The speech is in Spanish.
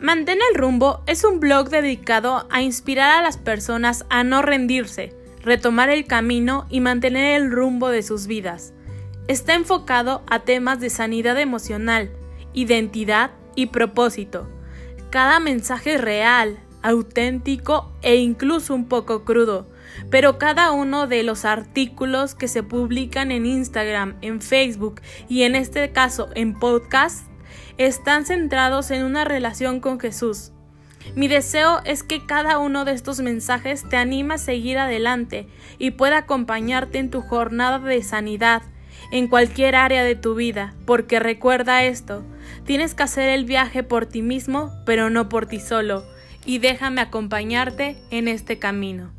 Mantén el rumbo es un blog dedicado a inspirar a las personas a no rendirse, retomar el camino y mantener el rumbo de sus vidas. Está enfocado a temas de sanidad emocional, identidad y propósito. Cada mensaje es real, auténtico e incluso un poco crudo, pero cada uno de los artículos que se publican en Instagram, en Facebook y en este caso en podcast están centrados en una relación con Jesús. Mi deseo es que cada uno de estos mensajes te anime a seguir adelante y pueda acompañarte en tu jornada de sanidad en cualquier área de tu vida, porque recuerda esto, tienes que hacer el viaje por ti mismo, pero no por ti solo, y déjame acompañarte en este camino.